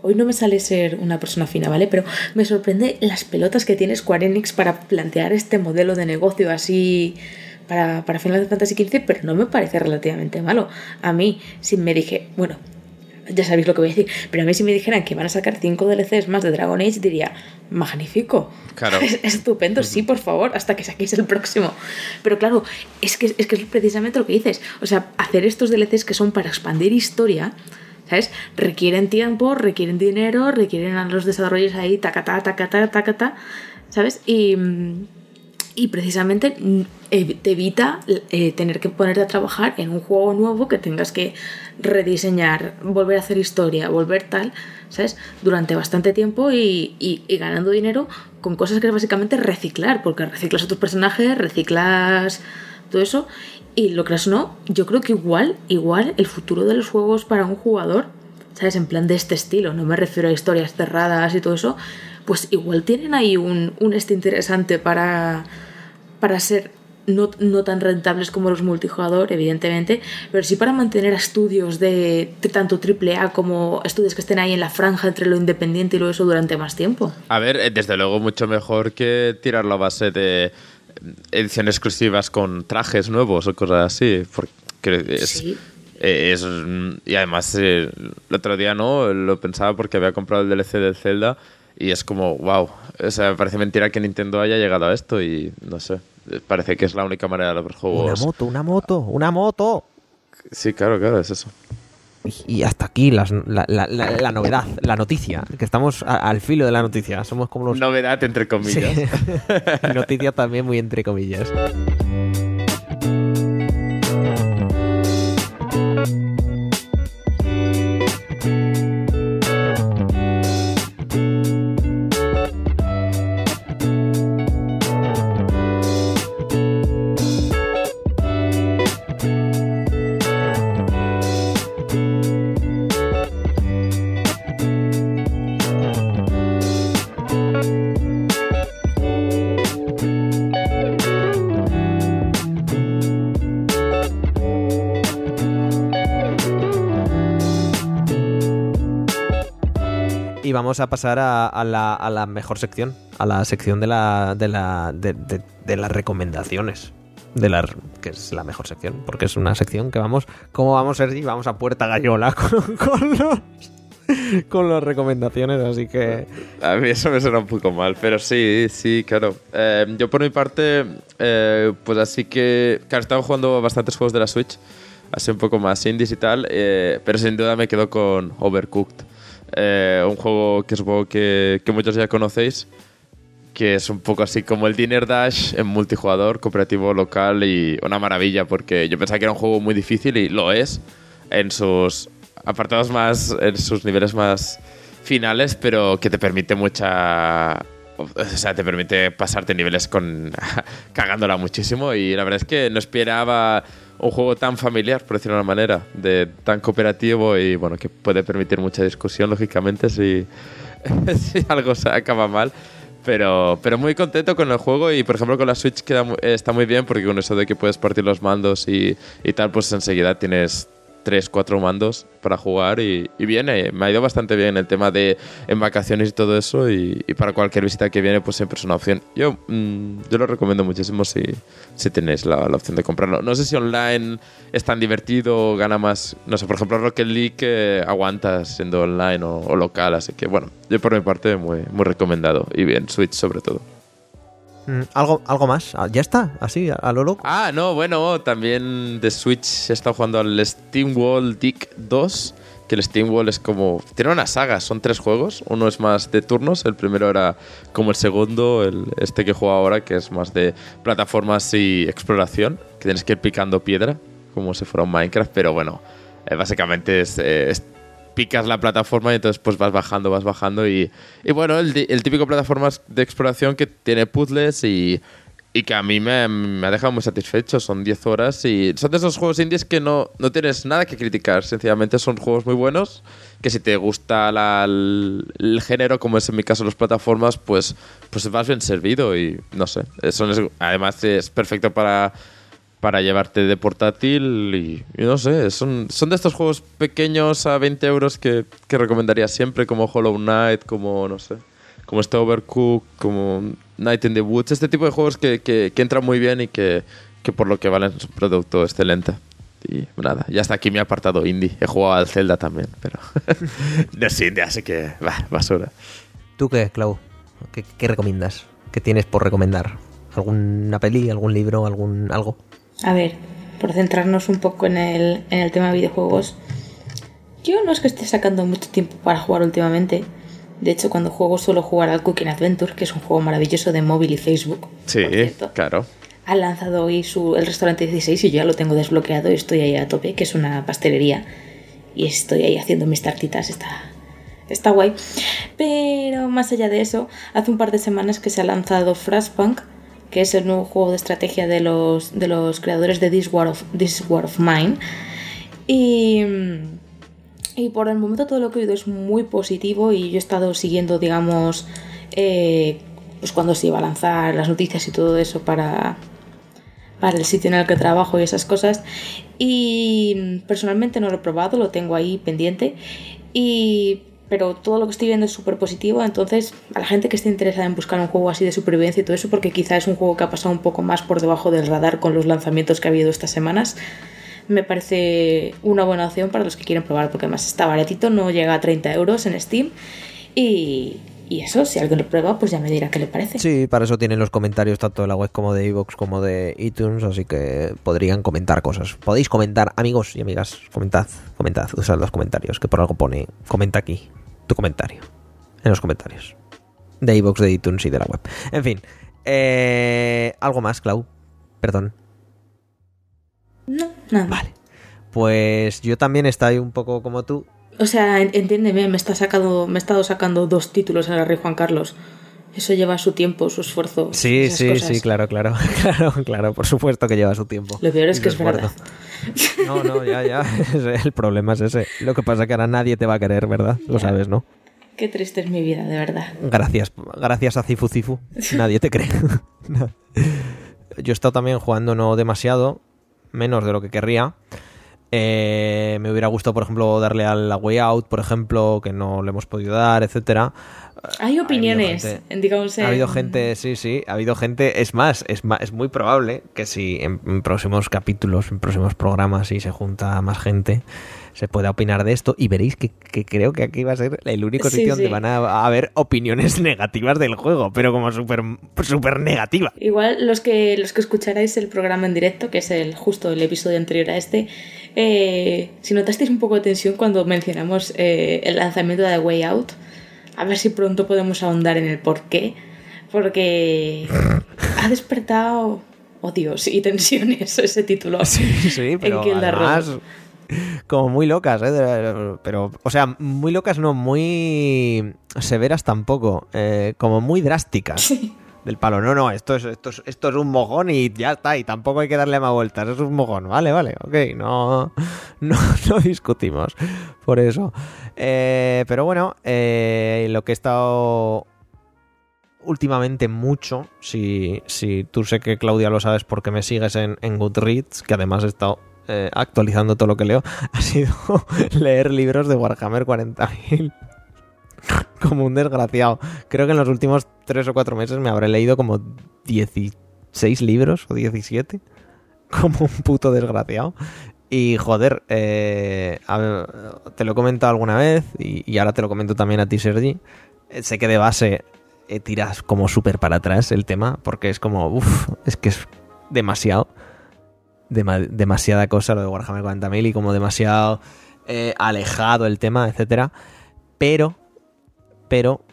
Hoy no me sale ser una persona fina, ¿vale? Pero me sorprende las pelotas que tiene Square Enix para plantear este modelo de negocio así para, para Final Fantasy XV, pero no me parece relativamente malo. A mí, si me dije, bueno, ya sabéis lo que voy a decir, pero a mí si me dijeran que van a sacar 5 DLCs más de Dragon Age, diría, magnífico. Claro. Es, es estupendo, sí, por favor, hasta que saquéis el próximo. Pero claro, es que, es que es precisamente lo que dices. O sea, hacer estos DLCs que son para expandir historia, ¿sabes? Requieren tiempo, requieren dinero, requieren a los desarrollos ahí, tacatá, tacatá, tacatá, ¿sabes? Y, mm, y precisamente mm, te evita eh, tener que ponerte a trabajar en un juego nuevo que tengas que rediseñar, volver a hacer historia, volver tal, ¿sabes? Durante bastante tiempo y, y- ganando dinero con cosas que es básicamente reciclar, porque reciclas a personajes, reciclas todo eso. Y lo creas o no, yo creo que igual, igual el futuro de los juegos para un jugador, ¿sabes? En plan de este estilo, no me refiero a historias cerradas y todo eso, pues igual tienen ahí un, un este interesante para, para ser no, no tan rentables como los multijugador, evidentemente, pero sí para mantener estudios de tanto AAA como estudios que estén ahí en la franja entre lo independiente y lo eso durante más tiempo. A ver, eh, desde luego mucho mejor que tirar la base de ediciones exclusivas con trajes nuevos o cosas así. Porque es, Sí. eh, es- y además, eh, el otro día no lo pensaba porque había comprado el DLC del Zelda y es como, wow. O sea, me parece mentira que Nintendo haya llegado a esto y no sé. Parece que es la única manera de los Una juegos. moto, una moto, una moto. Sí, claro, claro, es eso. Y- hasta aquí las- la, la- la- la novedad, la noticia, que estamos a- al filo de la noticia. Somos como los... Novedad, entre comillas. Sí. Noticia también muy entre comillas. Vamos a pasar a, la, mejor sección, a la sección de, la, las recomendaciones. Que es la mejor sección, porque es una sección que vamos, como vamos, Sergi? Vamos a puerta gallola con, los, las recomendaciones, así que... A mí eso me suena un poco mal, pero sí, sí, claro. Eh, yo por mi parte, eh, pues así que, claro, estaba jugando bastantes juegos de la Switch, así un poco más indies y tal, eh, pero sin duda me quedo con Overcooked. Eh, un juego que supongo que, que muchos ya conocéis, que es un poco así como el Dinner Dash en multijugador, cooperativo local y una maravilla, porque yo pensaba que era un juego muy difícil y lo es en sus apartados más, en sus niveles más finales, pero que te permite mucha... O sea, te permite pasarte niveles con cagándola muchísimo y la verdad es que no esperaba un juego tan familiar, por decirlo de una manera, de tan cooperativo y bueno, que puede permitir mucha discusión, lógicamente, si, si algo se acaba mal. Pero, pero muy contento con el juego y por ejemplo con la Switch queda, mu- está muy bien porque con eso de que puedes partir los mandos y, y tal, pues enseguida tienes 3, 4 mandos para jugar y, viene, me ha ido bastante bien el tema de en vacaciones y todo eso y, para cualquier visita que viene pues siempre es una opción. Yo, mm, yo lo recomiendo muchísimo si, si tenéis la, la opción de comprarlo. No sé si online es tan divertido o gana más, no sé, por ejemplo Rocket League aguanta siendo online o, o local, así que bueno, yo por mi parte muy, muy recomendado y bien, Switch sobre todo. Mm, ¿Algo, ¿Algo más? Ah, ¿Ya está? ¿Así? ¿A, lo loco? Ah, no, bueno, también de Switch he estado jugando al Steam Wall Dick 2. Que el Steam Wall es como. Tiene una saga, son tres juegos. Uno es más de turnos, el primero era como el segundo, el, este que juego ahora, que es más de plataformas y exploración. Que tienes que ir picando piedra, como si fuera un Minecraft, pero bueno, eh, básicamente es, eh, es- picas la plataforma y entonces pues vas bajando, vas bajando y, y bueno, el, el típico plataformas de exploración que tiene puzzles y, y que a mí me, me ha dejado muy satisfecho. Son 10 horas y son de esos juegos indies que no, no tienes nada que criticar. Sencillamente son juegos muy buenos que si te gusta la- el, el género, como es en mi caso las plataformas, pues, pues vas bien servido y no sé. Son, además es perfecto para para llevarte de portátil y, no sé, son, son de estos juegos pequeños a 20 euros que, que recomendaría siempre, como Hollow Knight, como, no sé, como este Overcooked, como Night in the Woods, este tipo de juegos que, que, entran muy bien y que, por lo que valen es un producto excelente. Y nada, ya está aquí mi apartado indie. He jugado al Zelda también, pero no es indie, así que basura. ¿Tú qué, Clau? ¿Qué, qué recomiendas? ¿Qué tienes por recomendar? ¿Alguna peli, algún libro, algún algo? A ver, por centrarnos un poco en el, en el tema de videojuegos, yo no es que esté sacando mucho tiempo para jugar últimamente. De hecho, cuando juego suelo jugar al Cooking Adventure, que es un juego maravilloso de móvil y Facebook. Sí, claro. Ha lanzado hoy su, el restaurante 16 y yo ya lo tengo desbloqueado y estoy ahí a tope, que es una pastelería. Y estoy ahí haciendo mis tartitas, está, está guay. Pero más allá de eso, hace un par de semanas que se ha lanzado Frostpunk, que es el nuevo juego de estrategia de los, de los creadores de This War of, This War of Mine. Y, y por el momento todo lo que he oído es muy positivo y yo he estado siguiendo, digamos, eh, pues cuando se iba a lanzar las noticias y todo eso para, para el sitio en el que trabajo y esas cosas. Y personalmente no lo he probado, lo tengo ahí pendiente. Y, pero todo lo que estoy viendo es súper positivo. Entonces, a la gente que esté interesada en buscar un juego así de supervivencia y todo eso, porque quizá es un juego que ha pasado un poco más por debajo del radar con los lanzamientos que ha habido estas semanas, me parece una buena opción para los que quieren probar, porque además está baratito, no llega a 30 euros en Steam. Y, y eso, si alguien lo prueba, pues ya me dirá qué le parece. Sí, para eso tienen los comentarios tanto de la web como de iVoox como de iTunes, así que podrían comentar cosas. Podéis comentar, amigos y amigas, comentad, comentad, usad los comentarios, que por algo pone, comenta aquí tu comentario, en los comentarios. De iVoox, de iTunes y de la web. En fin, eh, algo más, Clau, perdón. No, nada. Vale. Pues yo también estoy un poco como tú. O sea, en- entiéndeme, me está sacando, me he estado sacando dos títulos en el Rey Juan Carlos. Eso lleva su tiempo, su esfuerzo. Sí, sí, cosas. sí, claro, claro, claro, claro, por supuesto que lleva su tiempo. Lo peor es que es verdad. No, no, ya, ya. El problema es ese. Lo que pasa es que ahora nadie te va a querer, ¿verdad? Lo Ya. sabes, ¿no? Qué triste es mi vida, de verdad. Gracias, gracias a Cifu Cifu. Nadie te cree. Yo he estado también jugando no demasiado, menos de lo que querría. Eh, me hubiera gustado, por ejemplo, darle a la Way Out, por ejemplo, que no le hemos podido dar, etcétera. Hay opiniones, gente- digamos. Ha habido en- gente, sí, sí, ha habido gente. Es más, es ma- es muy probable que si en, en próximos capítulos, en próximos programas, si se junta más gente, se pueda opinar de esto. Y veréis que, que creo que aquí va a ser el único Sí, sitio donde sí. van a, a haber opiniones negativas del juego, pero como súper súper negativa. Igual los que los que escucharáis el programa en directo, que es el justo el episodio anterior a este, eh, si notasteis un poco de tensión cuando mencionamos eh, el lanzamiento de The Way Out, a ver si pronto podemos ahondar en el por qué, porque ha despertado odios y tensiones ese título. Sí, sí, pero the además como muy locas, ¿eh? Pero, o sea, muy locas no, muy severas tampoco, eh, como muy drásticas. Sí. Del palo, no, no, esto es, esto, es, esto es un mojón y ya está, y tampoco hay que darle más vueltas, es un mojón, vale, vale, ok, no, no, no discutimos por eso. Eh, pero bueno, eh, lo que he estado últimamente mucho, si, si tú sé que Claudia lo sabes porque me sigues en, Goodreads, que además he estado eh, actualizando todo lo que leo, ha sido leer libros de Warhammer 40.000 como un desgraciado. Creo que en los últimos 3 o 4 meses me habré leído como 16 libros o 17. Como un puto desgraciado. Y joder, eh, te lo he comentado alguna vez y, ahora te lo comento también a ti, Sergi. Eh, Sé que de base eh, tiras como súper para atrás el tema porque es como, uff, es que es demasiado. Dema- demasiada cosa lo de Warhammer 40.000 y como demasiado eh, alejado el tema, etcétera. Pero pero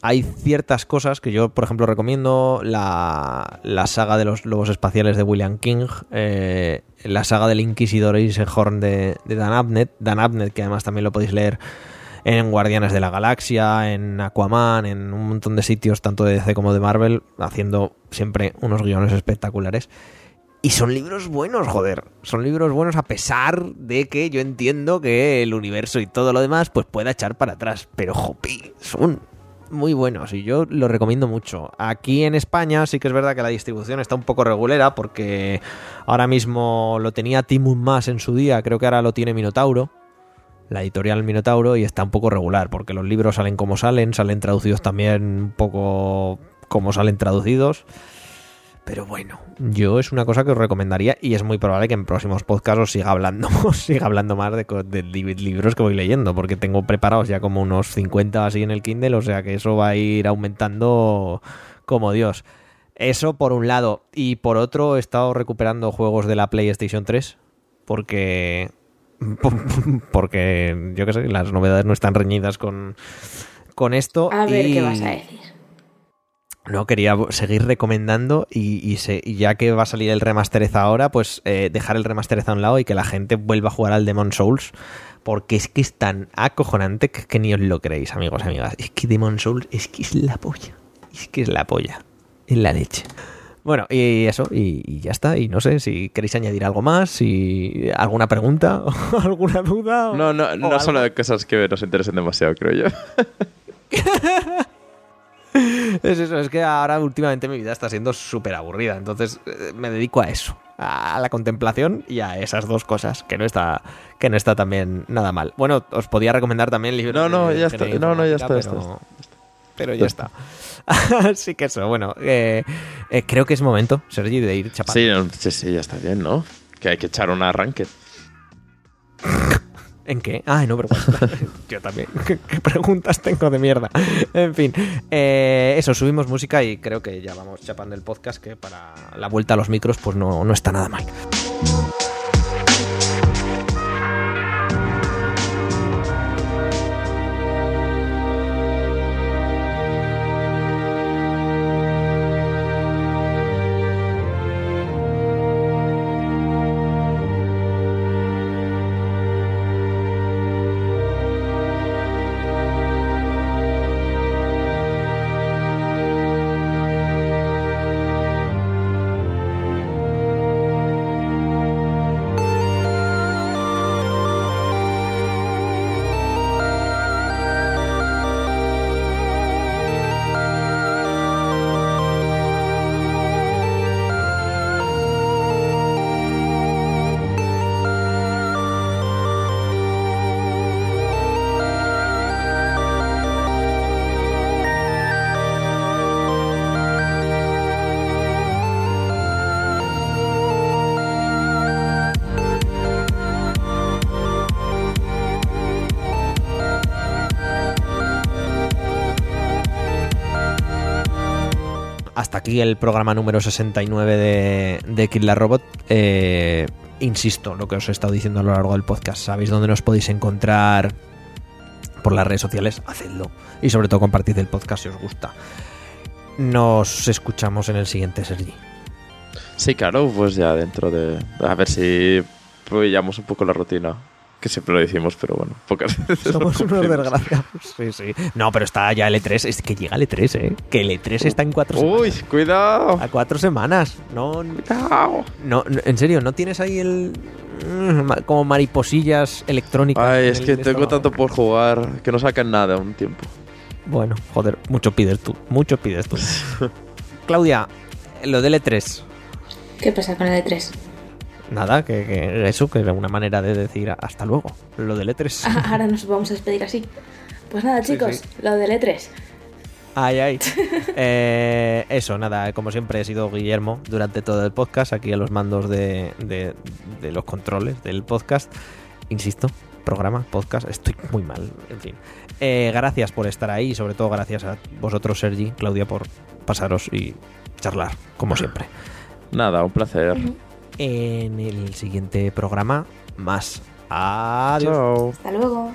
hay ciertas cosas que yo, por ejemplo, recomiendo la, la saga de los lobos espaciales de William King, eh, la saga del Inquisidor Horn de, de Dan Abnett, Dan Abnett, que además también lo podéis leer en Guardianes de la Galaxia, en Aquaman, en un montón de sitios, tanto de DC como de Marvel, haciendo siempre unos guiones espectaculares. Y son libros buenos, joder. Son libros buenos a pesar de que yo entiendo que el universo y todo lo demás pues pueda echar para atrás. Pero, jopi, son muy buenos y yo lo recomiendo mucho. Aquí en España sí que es verdad que la distribución está un poco regulera porque ahora mismo lo tenía Timun Más en su día, creo que ahora lo tiene Minotauro. La editorial Minotauro y está un poco regular porque los libros salen como salen, salen traducidos también un poco como salen traducidos. Pero bueno, yo es una cosa que os recomendaría y es muy probable que en próximos podcasts os siga hablando, os siga hablando más de, libros que voy leyendo, porque tengo preparados ya como unos 50 así en el Kindle, o sea que eso va a ir aumentando como Dios. Eso por un lado. Y por otro, he estado recuperando juegos de la PlayStation 3, porque... Porque, yo qué sé, las novedades no están reñidas con, con esto. A ver y- qué vas a decir. No, quería seguir recomendando y, y se- y ya que va a salir el remasterez ahora, pues eh, dejar el remasterez a un lado y que la gente vuelva a jugar al Demon Souls. Porque es que es tan acojonante que, que ni os lo creéis, amigos y amigas. Es que Demon Souls es que es la polla. Es que es la polla. Es la leche. Bueno, y eso, y, y ya está. Y no sé si queréis añadir algo más, si alguna pregunta o alguna duda. o- No, no, no son cosas que nos interesen demasiado, creo yo. Es eso, es que ahora últimamente mi vida está siendo súper aburrida, entonces eh, me dedico a eso, a la contemplación y a esas dos cosas, que no está, que no está también nada mal. Bueno, os podía recomendar también libros. No, no, de ya está, no, no, ya está, pero, pero ya está. Así que eso, bueno, eh, eh, creo que es momento, Sergi, de ir chapando. Sí, sí, sí, ya está bien, ¿no? Que hay que echar un arranque. ¿En qué? Ah, no, pero yo también. ¿Qué, qué preguntas tengo de mierda? En fin, eh, eso, subimos música y creo que ya vamos chapando el podcast, que para la vuelta a los micros pues no, no está nada mal. Hasta aquí el programa número 69 de, de Kill la Robot. Eh, insisto, lo que os he estado diciendo a lo largo del podcast. Sabéis dónde nos podéis encontrar por las redes sociales, hacedlo. Y sobre todo compartid el podcast si os gusta. Nos escuchamos en el siguiente, Sergi. Sí, claro, pues ya dentro de... A ver si pillamos un poco la rutina. Que siempre lo decimos, pero bueno, pocas veces. Somos unos desgraciados. Sí, sí. No, pero está ya el E3. Es que llega el E3, ¿eh? Que el E3 está en cuatro Uy, semanas. cuidado. A cuatro semanas. No, Cuidado. no, no, en serio, ¿no tienes ahí el... mm, como mariposillas electrónicas? Ay, es que tengo tanto por jugar que no sacan nada un tiempo. Bueno, joder, mucho pides tú. Mucho pides tú. Claudia, lo del E3. ¿Qué pasa con el E3? Nada, que, que eso, que era una manera de decir hasta luego. Lo del E3. Ah, Ahora nos vamos a despedir así. Pues nada, chicos, sí. lo del E3. Ay, ay. Eh, eso, nada, como siempre he sido Guillermo durante todo el podcast, aquí a los mandos de, de- de los controles del podcast. Insisto, programa, podcast, estoy muy mal, en fin. Eh, gracias por estar ahí y sobre todo gracias a vosotros, Sergi, Claudia, por pasaros y charlar, como siempre. Nada, un placer. En el siguiente programa, más. Adiós. Chao. Hasta luego.